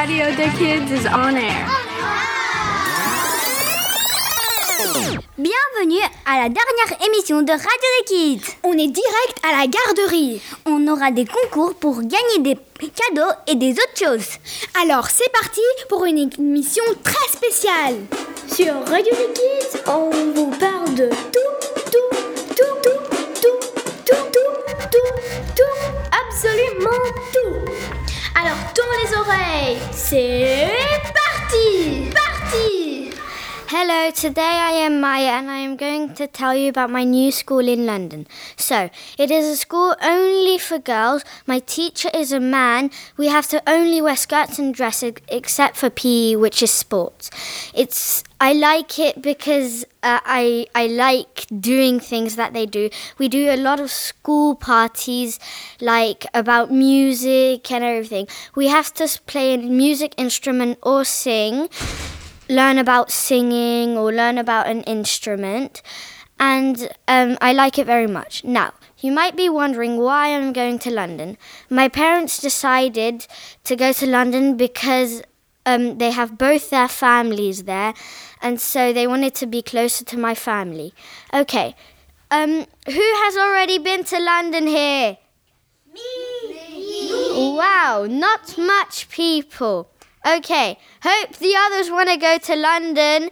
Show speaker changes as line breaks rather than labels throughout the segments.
Radio the Kids is on air.
Bienvenue à la dernière émission de Radio des Kids.
On est direct à la garderie.
On aura des concours pour gagner des cadeaux et des autres choses.
Alors c'est parti pour une émission très spéciale.
Sur Radio des Kids, on vous parle de tout, tout, tout, tout, tout, tout, tout, tout, tout, absolument tout. Alors tourne les oreilles, c'est parti, parti.
Hello, today I am Maya and I am going to tell you about my new school in London. So, it is a school only for girls. My teacher is a man. We have to only wear skirts and dresses except for PE, which is sports. It's I like it because uh, I I like doing things that they do. We do a lot of school parties, like about music and everything. We have to play a music instrument or sing learn about singing or learn about an instrument. And um, I like it very much. Now, you might be wondering why I'm going to London. My parents decided to go to London because um, they have both their families there, and so they wanted to be closer to my family. Okay, um, who has already been to London here? Me! Wow, not much people. Okay, hope the others want to go to London.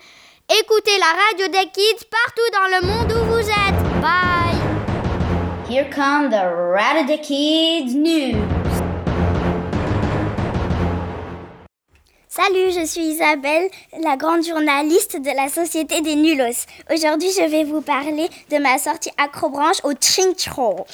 Écoutez la radio des kids partout dans le monde où vous êtes. Bye.
Here come the Radio des Kids news.
Salut, je suis Isabelle, la grande journaliste de la Société des Nulos. Aujourd'hui, je vais vous parler de ma sortie acrobranche au Trinchro.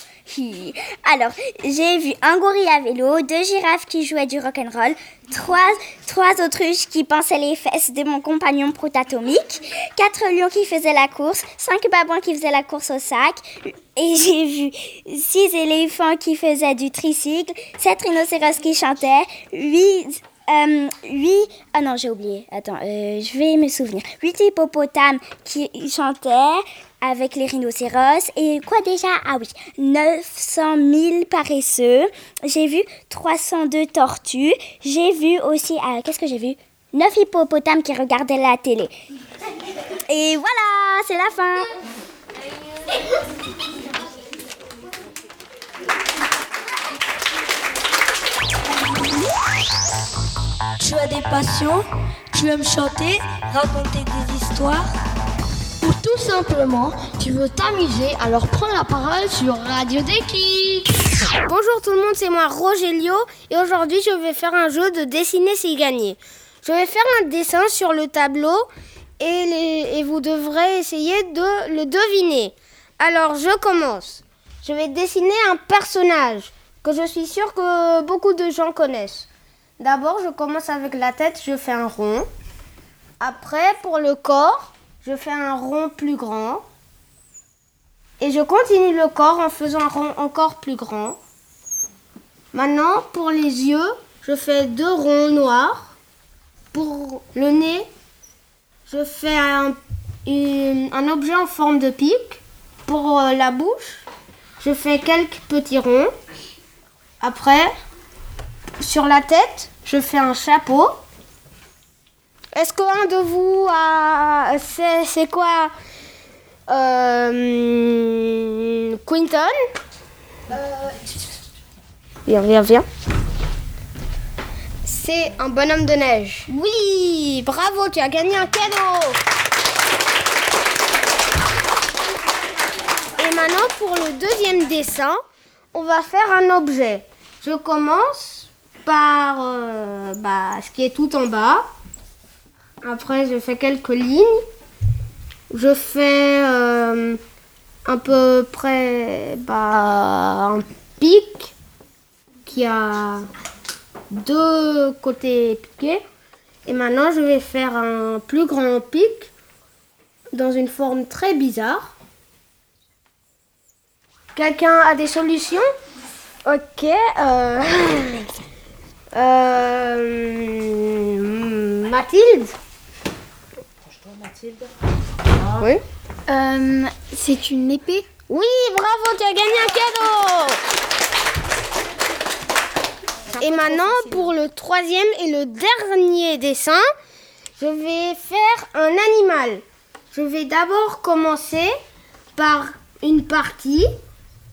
Alors, j'ai vu un gorille à vélo, deux girafes qui jouaient du rock'n'roll, trois, trois autruches qui pensaient les fesses de mon compagnon protatomique, quatre lions qui faisaient la course, cinq babouins qui faisaient la course au sac, et j'ai vu six éléphants qui faisaient du tricycle, sept rhinocéros qui chantaient, huit euh, 8... Ah non, j'ai oublié. Attends, euh, je vais me souvenir. 8 hippopotames qui chantaient avec les rhinocéros. Et quoi déjà? Ah oui, 900 000 paresseux. J'ai vu 302 tortues. J'ai vu aussi... Ah, Qu'est-ce que j'ai vu? 9 hippopotames qui regardaient la télé. Et voilà, c'est la fin.
Tu as des passions, tu aimes chanter, raconter des histoires
Ou tout simplement, tu veux t'amuser, alors prends la parole sur Radio des Kids.
Bonjour tout le monde, c'est moi Rogelio et aujourd'hui je vais faire un jeu de dessiner c'est gagner. Je vais faire un dessin sur le tableau et, et vous devrez essayer de le deviner. Alors je commence. Je vais dessiner un personnage que je suis sûre que beaucoup de gens connaissent. D'abord je commence avec la tête, je fais un rond. Après pour le corps, je fais un rond plus grand. Et je continue le corps en faisant un rond encore plus grand. Maintenant, pour les yeux, je fais deux ronds noirs. Pour le nez, je fais un, objet en forme de pic. Pour euh, la bouche, je fais quelques petits ronds. Après, sur la tête, je fais un chapeau. Est-ce qu'un de vous a... C'est quoi euh, Quinton? Viens, viens, viens. C'est un bonhomme de neige. Oui, bravo, tu as gagné un cadeau. Et maintenant, pour le deuxième dessin, on va faire un objet. Je commence par euh, bah, ce qui est tout en bas. Après, je fais quelques lignes. Je fais euh, à peu près bah, un pic qui a deux côtés piqués. Et maintenant, je vais faire un plus grand pic dans une forme très bizarre. Quelqu'un a des solutions? Ok. euh, euh, Mathilde Oui.
Euh, c'est une épée
Oui, bravo, tu as gagné un cadeau Et maintenant, pour le troisième et le dernier dessin, je vais faire un animal. Je vais d'abord commencer par une partie.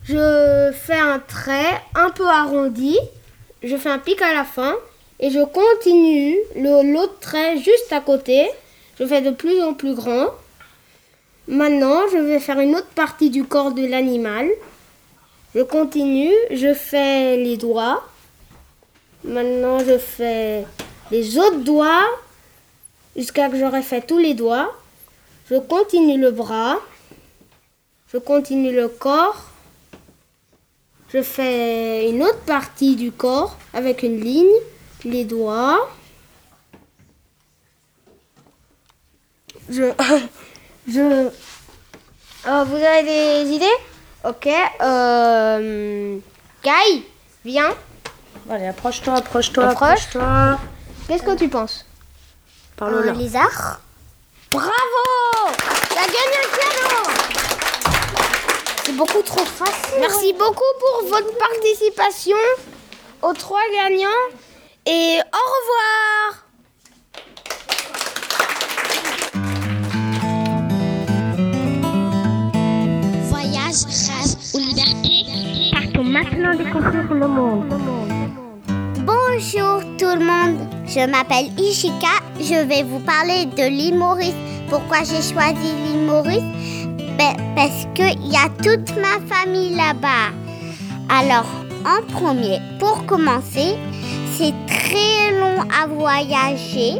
Je fais un trait un peu arrondi. Je fais un pic à la fin. Et je continue l'autre trait juste à côté. Je fais de plus en plus grand. Maintenant, je vais faire une autre partie du corps de l'animal. Je continue, je fais les doigts. Maintenant, je fais les autres doigts jusqu'à que j'aurai fait tous les doigts. Je continue le bras. Je continue le corps. Je fais une autre partie du corps avec une ligne, les doigts. Je. je. Euh, vous avez des idées? Ok. Euh. Guy, viens.
Allez, approche-toi, approche-toi,
Approche.
approche-toi.
Qu'est-ce que tu penses?
Parle là.
lézard
Bravo T'as gagné un cadeau
beaucoup trop facile.
Merci beaucoup pour votre participation. Aux trois gagnants. Et au revoir.
Voyage, rêve ou liberté. Partons maintenant découvrir le monde. Bonjour tout le monde, je m'appelle Ishika, je vais vous parler de l'île Maurice. Pourquoi j'ai choisi l'île Maurice Ben, Parce qu'il y a toute ma famille là-bas. Alors, en premier, pour commencer, c'est très long à voyager.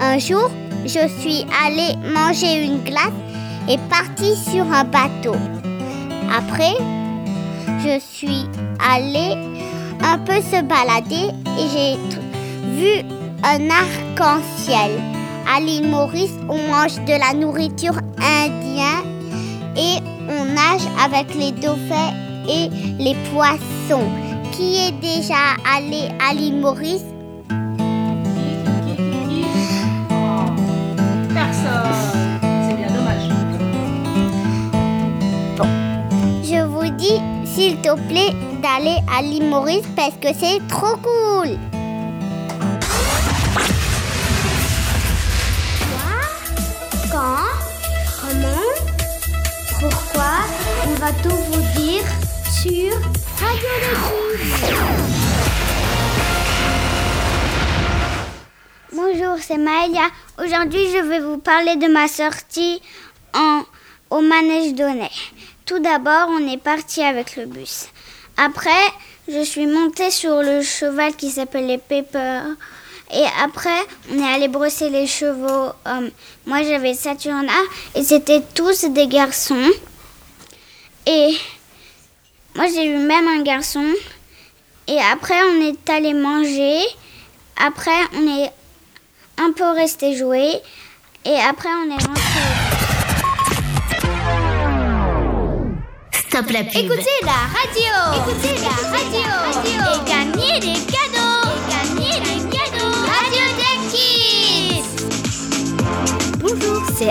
Un jour, je suis allée manger une glace et partie sur un bateau. Après, je suis allée un peu se balader et j'ai vu un arc-en-ciel. À l'île Maurice, on mange de la nourriture indienne et on nage avec les dauphins et les poissons. Qui est déjà allé à l'île Maurice?
Personne. C'est bien dommage.
Je vous dis, s'il te plaît, d'aller à l'île Maurice parce que c'est trop cool. Tout vous dire sur. Bonjour, c'est Maëlia. Aujourd'hui, je vais vous parler de ma sortie en, au manège d'Aunay. Tout d'abord, on est parti avec le bus. Après, je suis montée sur le cheval qui s'appelait Pepper. Et après, on est allé brosser les chevaux. Euh, moi, j'avais Saturna et c'était tous des garçons. Et moi, j'ai eu même un garçon. Et après, on est allé manger. Après, on est un peu resté jouer. Et après, on est rentré.
Stop la pub.
Écoutez la radio. Écoutez la radio. Et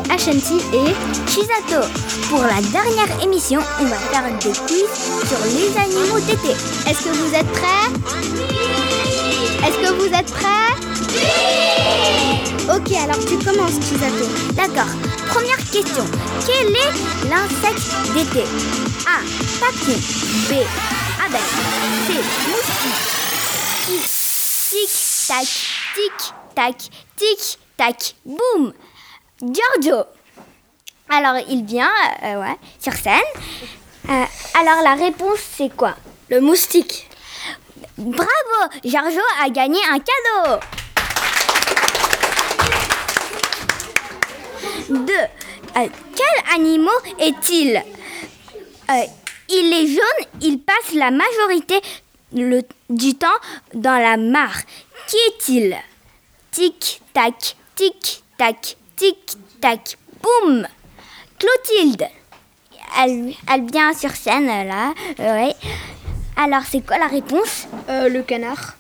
HMT et Chisato. Pour la dernière émission, on va faire des quiz sur les animaux d'été. Est-ce que vous êtes prêts? Est-ce que vous êtes prêts? Ok, alors tu commences, Chisato. D'accord. Première question. Quel est l'insecte d'été? A. Papillon. B. Abeille. C. Moustique. Tic, tac, tic, tac, tic, tac, boum. Giorgio. Alors, il vient, euh, ouais, sur scène. Euh, alors, la réponse, c'est quoi?
Le moustique.
Bravo Giorgio a gagné un cadeau Deux. Euh, quel animal est-il? Euh, Il est jaune, il passe la majorité du temps dans la mare. Qui est-il? Tic, tac, tic, tac, tic, tac, boum Clotilde elle, elle vient sur scène là, ouais. Alors c'est quoi la réponse?
Euh, le canard.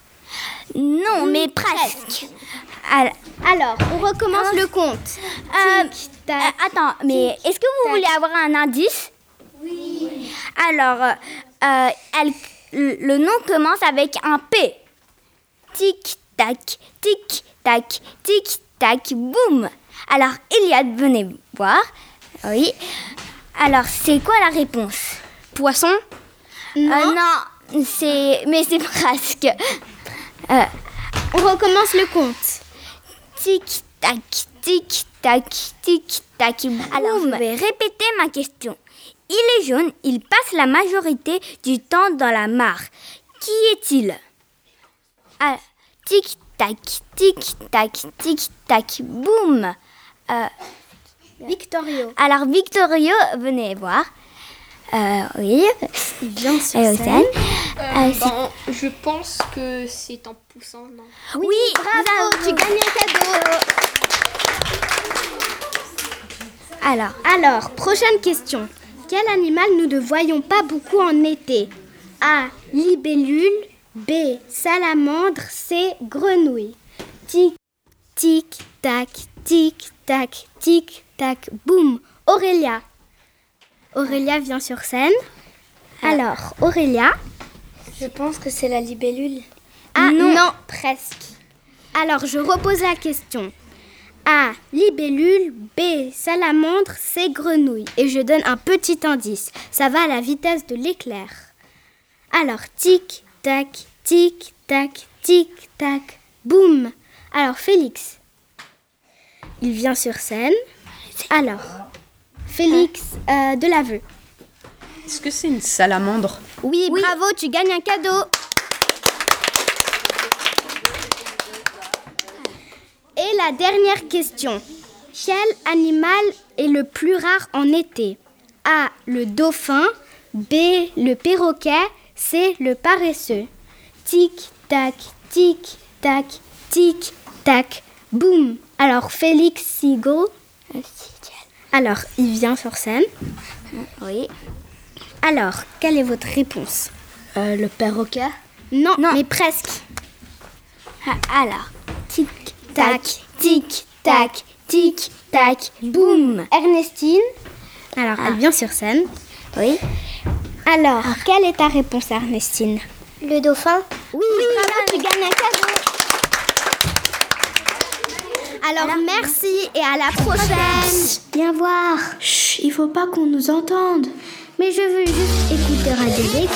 Non, mais presque. Al-
Alors, on recommence le compte.
euh, euh, attends, mais est-ce que vous voulez avoir un indice? Oui. Alors, euh, elle, le, le nom commence avec un P. Tic tac, tic tac, tic tac, boum. Alors Eliade, venez voir. Oui. Alors c'est quoi la réponse?
Poisson?
Non. non, c'est mais c'est presque. Euh,
On recommence le compte.
tic tac, tic tac, tic tac, boum. Alors je vais répéter ma question. Il est jaune, il passe la majorité du temps dans la mare. Qui est-il? Ah, Tic tac, tic tac, tic tac, boum. Euh,
Victorio.
alors Victorio, venez voir. Euh, oui.
Il vient sur scène.
Euh,
Ben, je pense que c'est en poussant, non
oui,
Bravo, tu gagnes un cadeau.
Alors,
Alors, prochaine question. Quel animal nous ne voyons pas beaucoup en été? A. Libellule. B. Salamandre. C. Grenouille. Tic, tic, tac, tic, tac, tic, tac, boum. Aurélia. Aurélia vient sur scène. Alors, Aurélia.
Je pense que c'est la libellule.
Ah non. presque. Alors, je repose la question. A. Libellule. B. Salamandre. C. Grenouille. Et je donne un petit indice. Ça va à la vitesse de l'éclair. Alors, tic, tac, tic, tac, tic, tac, boum. Alors, Félix. Il vient sur scène. Alors, Félix euh, de l'aveu.
Est-ce que c'est une salamandre
Oui, bravo, tu gagnes un cadeau. Et la dernière question. Quel animal est le plus rare en été? A. Le dauphin. B. Le perroquet. C. Le paresseux. Tic, tac, tic, tac, tic, tac, boum. Alors, Félix Sigo. Alors, il vient sur scène.
oui.
Alors, quelle est votre réponse?
Euh, le perroquet?
Non,
Non.
mais presque.
Ah, Alors,
Tic, tac, tic, tac, tic, tac, boum. Ernestine? Alors, elle vient sur scène.
oui.
Alors, quelle est ta réponse, Ernestine?
Le dauphin?
Oui, bravo, tu gagnes un cadeau. Alors, merci et à la prochaine.
Viens voir. Chut, il faut pas qu'on nous entende.
Mais je veux juste écouter Radio Déclic.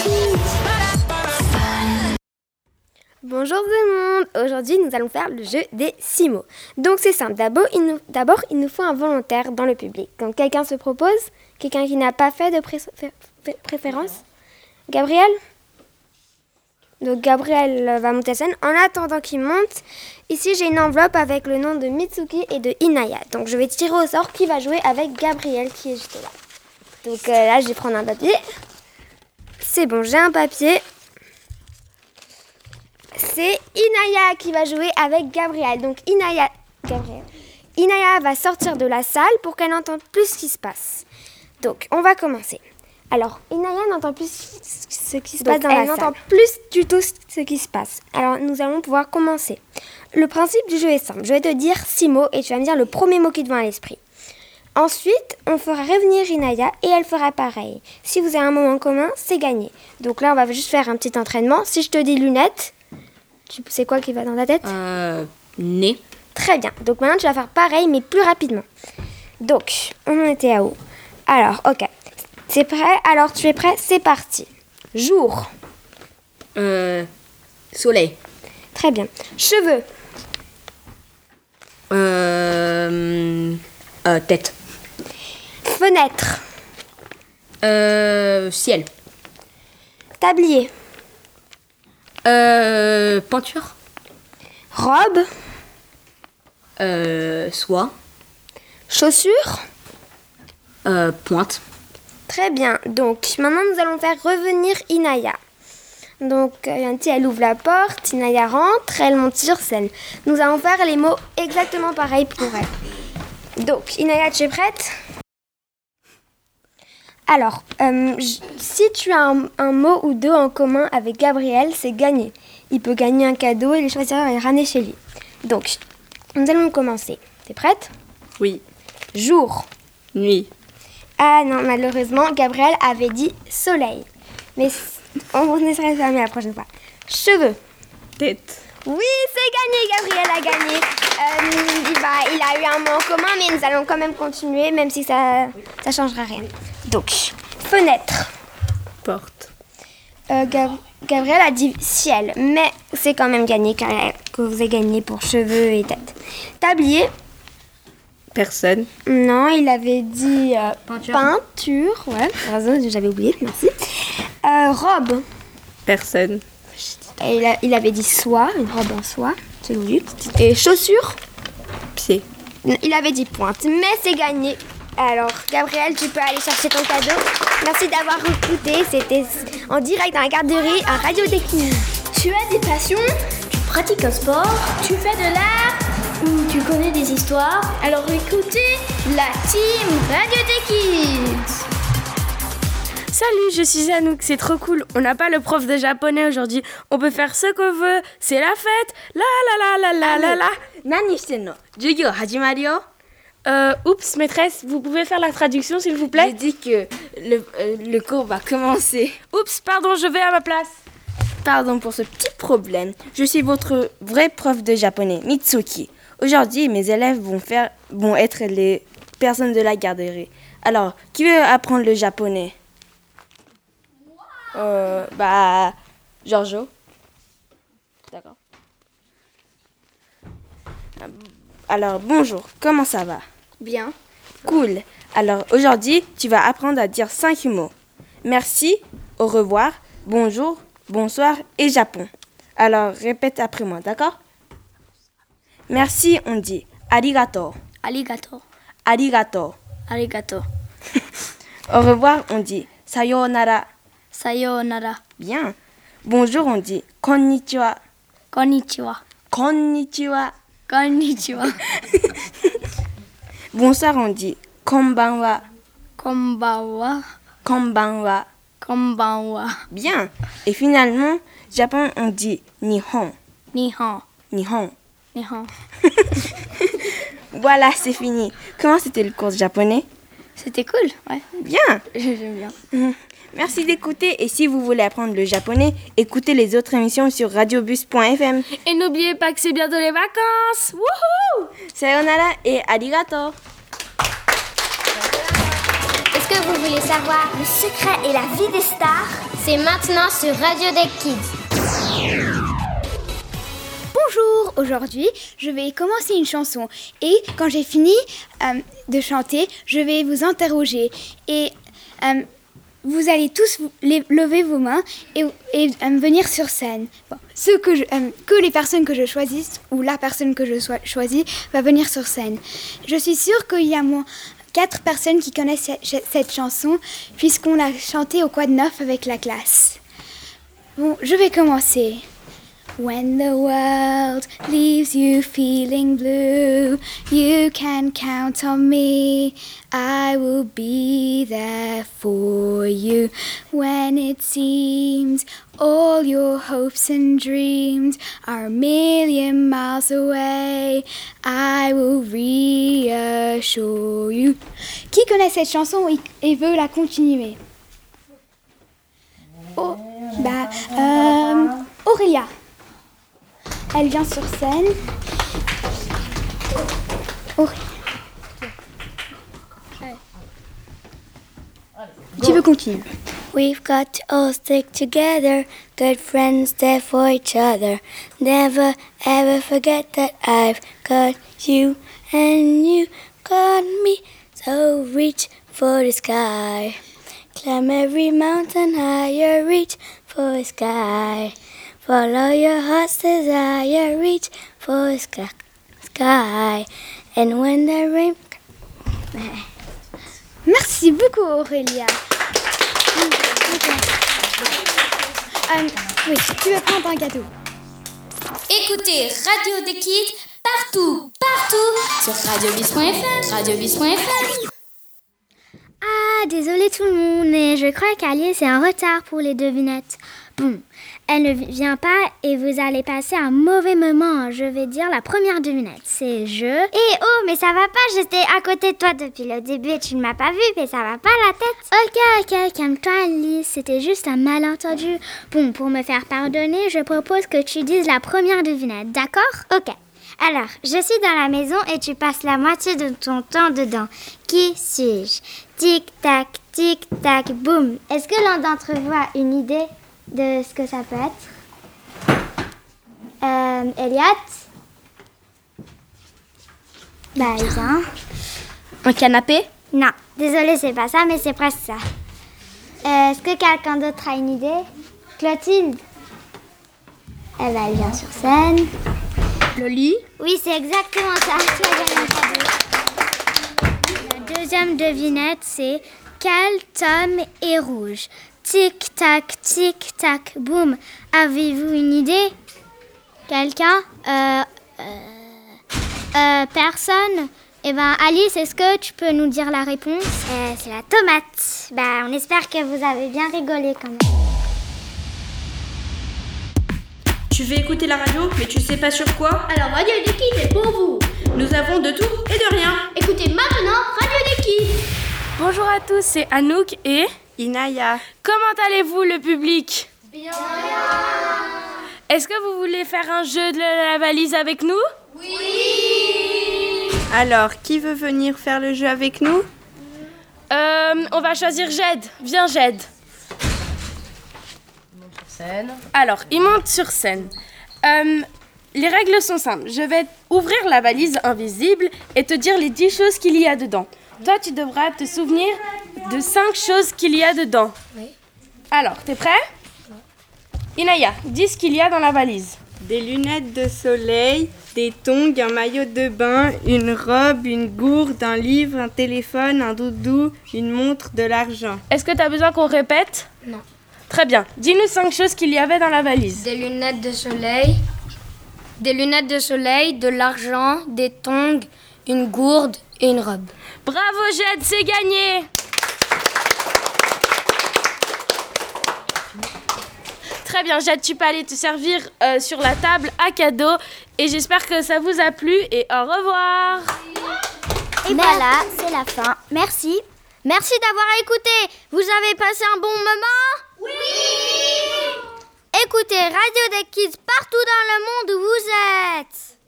Bonjour tout le monde Aujourd'hui nous allons faire le jeu des six mots. Donc c'est simple, d'abord il, nous, d'abord, il nous faut un volontaire dans le public. Donc quelqu'un se propose Quelqu'un qui n'a pas fait de pré- fé- fé- préférence Gabriel? Donc Gabriel va monter à scène. En attendant qu'il monte, ici j'ai une enveloppe avec le nom de Mitsuki et de Inaya. Donc je vais tirer au sort qui va jouer avec Gabriel qui est juste là. Donc euh, là je vais prendre un papier. C'est bon, j'ai un papier. C'est Inaya qui va jouer avec Gabriel. Donc Inaya, Gabriel. Inaya va sortir de la salle pour qu'elle entende plus ce qui se passe. Donc on va commencer. Alors Inaya n'entend plus ce qui se passe dans
elle
la salle. plus du tout ce qui se passe. Alors nous allons pouvoir commencer. Le principe du jeu est simple. Je vais te dire six mots et tu vas me dire le premier mot qui te vient à l'esprit. Ensuite, on fera revenir Inaya et elle fera pareil. Si vous avez un moment commun, c'est gagné. Donc là, on va juste faire un petit entraînement. Si je te dis lunettes, tu sais quoi qui va dans ta tête?
Euh. Nez.
Très bien. Donc maintenant, tu vas faire pareil, mais plus rapidement. Donc, on en était à où? Alors, ok. C'est prêt? Alors, tu es prêt? C'est parti. Jour.
Euh. Soleil.
Très bien. Cheveux.
Euh. euh, tête.
Fenêtre.
Euh. Ciel.
Tablier.
Euh. Peinture.
Robe.
Euh. Soie.
Chaussures.
Euh. Pointe.
Très bien. Donc, maintenant, nous allons faire revenir Inaya. Donc, euh, Yanti, elle ouvre la porte, Inaya rentre, elle monte sur scène. Nous allons faire les mots exactement pareils pour elle. Donc, Inaya, tu es prête? Alors, euh, si tu as un, un mot ou deux en commun avec Gabriel, c'est gagné. Il peut gagner un cadeau et les choisir et ramener chez lui. Donc, nous allons commencer. T'es prête?
Oui.
Jour.
Nuit.
Ah non, malheureusement, Gabriel avait dit soleil. Mais On essaiera ça la prochaine fois. Cheveux.
Tête.
Oui, c'est gagné, Gabriel a gagné. Euh, il, va, il a eu un mot en commun, mais nous allons quand même continuer, même si ça ça changera rien. Donc, fenêtre.
Porte.
Euh, Gab- Gabriel a dit ciel, mais c'est quand même gagné car que vous avez gagné pour cheveux et tête. Tablier.
Personne.
Non, il avait dit euh, peinture. Ouais, raison, j'avais oublié, merci. Euh, robe.
Personne.
Et il, a- il avait dit soie, une robe en soie, c'est logique. Et chaussures.
Pied.
Il avait dit pointe, mais c'est gagné. Alors, Gabriel, tu peux aller chercher ton cadeau. Merci d'avoir écouté. C'était en direct dans la garderie à Radio Technique.
Tu as des passions Tu pratiques un sport Tu fais de l'art Ou tu connais des histoires? Alors écoutez la team Radio des Kids
Salut, je suis Anouk, c'est trop cool. On n'a pas le prof de japonais aujourd'hui. On peut faire ce qu'on veut. C'est la fête. La la la la la la la.
Nani no? Jugyo
Euh, oups, maîtresse, vous pouvez faire la traduction s'il vous plaît?
J'ai dit que le, euh, le cours va commencer.
Oups, pardon, je vais à ma place.
Pardon pour ce petit problème. Je suis votre vrai prof de japonais, Mitsuki. Aujourd'hui, mes élèves vont, faire, vont être les personnes de la garderie. Alors, qui veut apprendre le japonais? Euh, Bah, Giorgio. D'accord. Alors, bonjour, comment ça va?
Bien.
Cool. Alors aujourd'hui, tu vas apprendre à dire cinq mots. Merci, au revoir, bonjour, bonsoir et Japon. Alors répète après moi, d'accord? Merci, on dit arigato,
Alligator.
arigato.
Arigato.
Au revoir, on dit sayonara.
Sayonara.
Bien. Bonjour, on dit konnichiwa.
Konnichiwa.
Konnichiwa.
Konnichiwa.
Bonsoir, on dit konbanwa.
Konbanwa.
Konbanwa.
Konbanwa.
Bien. Et finalement, Japon, on dit nihon.
Nihon.
Nihon.
Nihon.
Voilà, c'est fini. Comment c'était le cours de japonais?
C'était cool, ouais.
Bien.
J'aime bien.
Merci d'écouter et si vous voulez apprendre le japonais, écoutez les autres émissions sur radiobus.fm.
Et n'oubliez pas que c'est bientôt les vacances. Wouhou
Sayonara et arigato.
Est-ce que vous voulez savoir
Le secret et la vie des stars?
C'est maintenant sur Radio des Kids.
Bonjour, aujourd'hui je vais commencer une chanson et quand j'ai fini euh, de chanter, je vais vous interroger et euh, vous allez tous lever vos mains et, euh, venir sur scène. Ceux que, les personnes que je choisisse ou la personne que je sois- choisis va venir sur scène. Je suis sûre qu'il y a moins quatre personnes qui connaissent cette, chanson puisqu'on l'a chantée au Quad 9 avec la classe. Bon, je vais commencer. When the world leaves you feeling blue, you can count on me. I will be there for you. When it seems all your hopes and dreams are a million miles away, I will reassure you. Qui connaît cette chanson et- veut la continuer Oh, bah, euh, Aurélia. Elle vient sur scène. Aurélia. Tu veux continuer
We've got to all stick together, good friends there for each other. Never ever forget that I've got you and you got me. So reach for the sky. Climb every mountain higher, reach for the sky. Follow your heart's desire, reach for the sky. sky. And when the rain
Merci beaucoup Aurélia. Euh, oui, tu veux prendre un cadeau
Écoutez Radio des Kids partout, partout sur radiobis.fr, radiobis.fr.
Ah, désolé tout le monde, mais je crois qu'Alice est en retard pour les devinettes.
Boum. Elle ne vient pas et vous allez passer un mauvais moment. Je vais dire la première devinette. C'est je.
Eh oh, mais ça va pas, j'étais à côté de toi depuis le début et tu ne m'as pas vu, mais ça va pas la tête.
Ok, ok, calme-toi Alice, c'était juste un malentendu. Bon, pour me faire pardonner, je propose que tu dises la première devinette, d'accord?
Ok. Alors, je suis dans la maison et tu passes la moitié de ton temps dedans. Qui suis-je? Tic-tac, tic-tac, boum. Est-ce que l'un d'entre vous a une idée? De ce que ça peut être. Euh, Elliot? Bah.
Un canapé?
Non, désolé, c'est pas ça, mais c'est presque ça. Euh, Est-ce que quelqu'un d'autre a une idée? Clotilde? Elle vient sur scène.
Le lit?
Oui, c'est exactement ça.
La deuxième devinette, c'est quel tome est rouge? Tic tac, tic tac, boum. Avez-vous une idée? Quelqu'un? Euh, euh, euh, Personne? Eh ben, Alice, est-ce que tu peux nous dire la réponse?
Euh, c'est la tomate. Bah, on espère que vous avez bien rigolé quand même.
Tu veux écouter la radio, mais tu sais pas sur quoi?
Alors Radio des Kids est pour vous.
Nous avons de tout et de rien.
Écoutez maintenant Radio des Kids.
Bonjour à tous, c'est Anouk et
Inaya.
comment allez-vous le public? Bien. Est-ce que vous voulez faire un jeu de la valise avec nous?
Alors, qui veut venir faire le jeu avec nous?
Euh, on va choisir Jed. Viens Jed. Alors, il monte sur scène. Euh, les règles sont simples. Je vais ouvrir la valise invisible et te dire les 10 choses qu'il y a dedans. Toi, tu devras te souvenir de 5 choses qu'il y a dedans. Alors, t'es prêt? Inaya, dis ce qu'il y a dans la valise.
Des lunettes de soleil, des tongs, un maillot de bain, une robe, une gourde, un livre, un téléphone, un doudou, une montre, de l'argent.
Est-ce que tu as besoin qu'on répète?
Non.
Très bien. Dis-nous 5 choses qu'il y avait dans la valise.
Des lunettes de soleil, des lunettes de soleil, de l'argent, des tongs, une gourde et une robe.
Bravo Jed, c'est gagné Très bien, Jade, tu peux aller te servir euh, sur la table à cadeau. Et j'espère que ça vous a plu et au revoir.
Et voilà, c'est la fin. Merci.
Merci d'avoir écouté. Vous avez passé un bon moment? Oui Écoutez Radio des Kids partout dans le monde où vous êtes.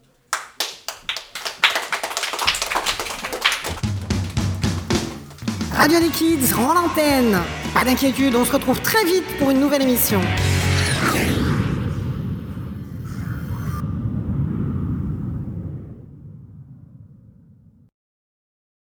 Radio des Kids rend l'antenne. Pas d'inquiétude, on se retrouve très vite pour une nouvelle émission.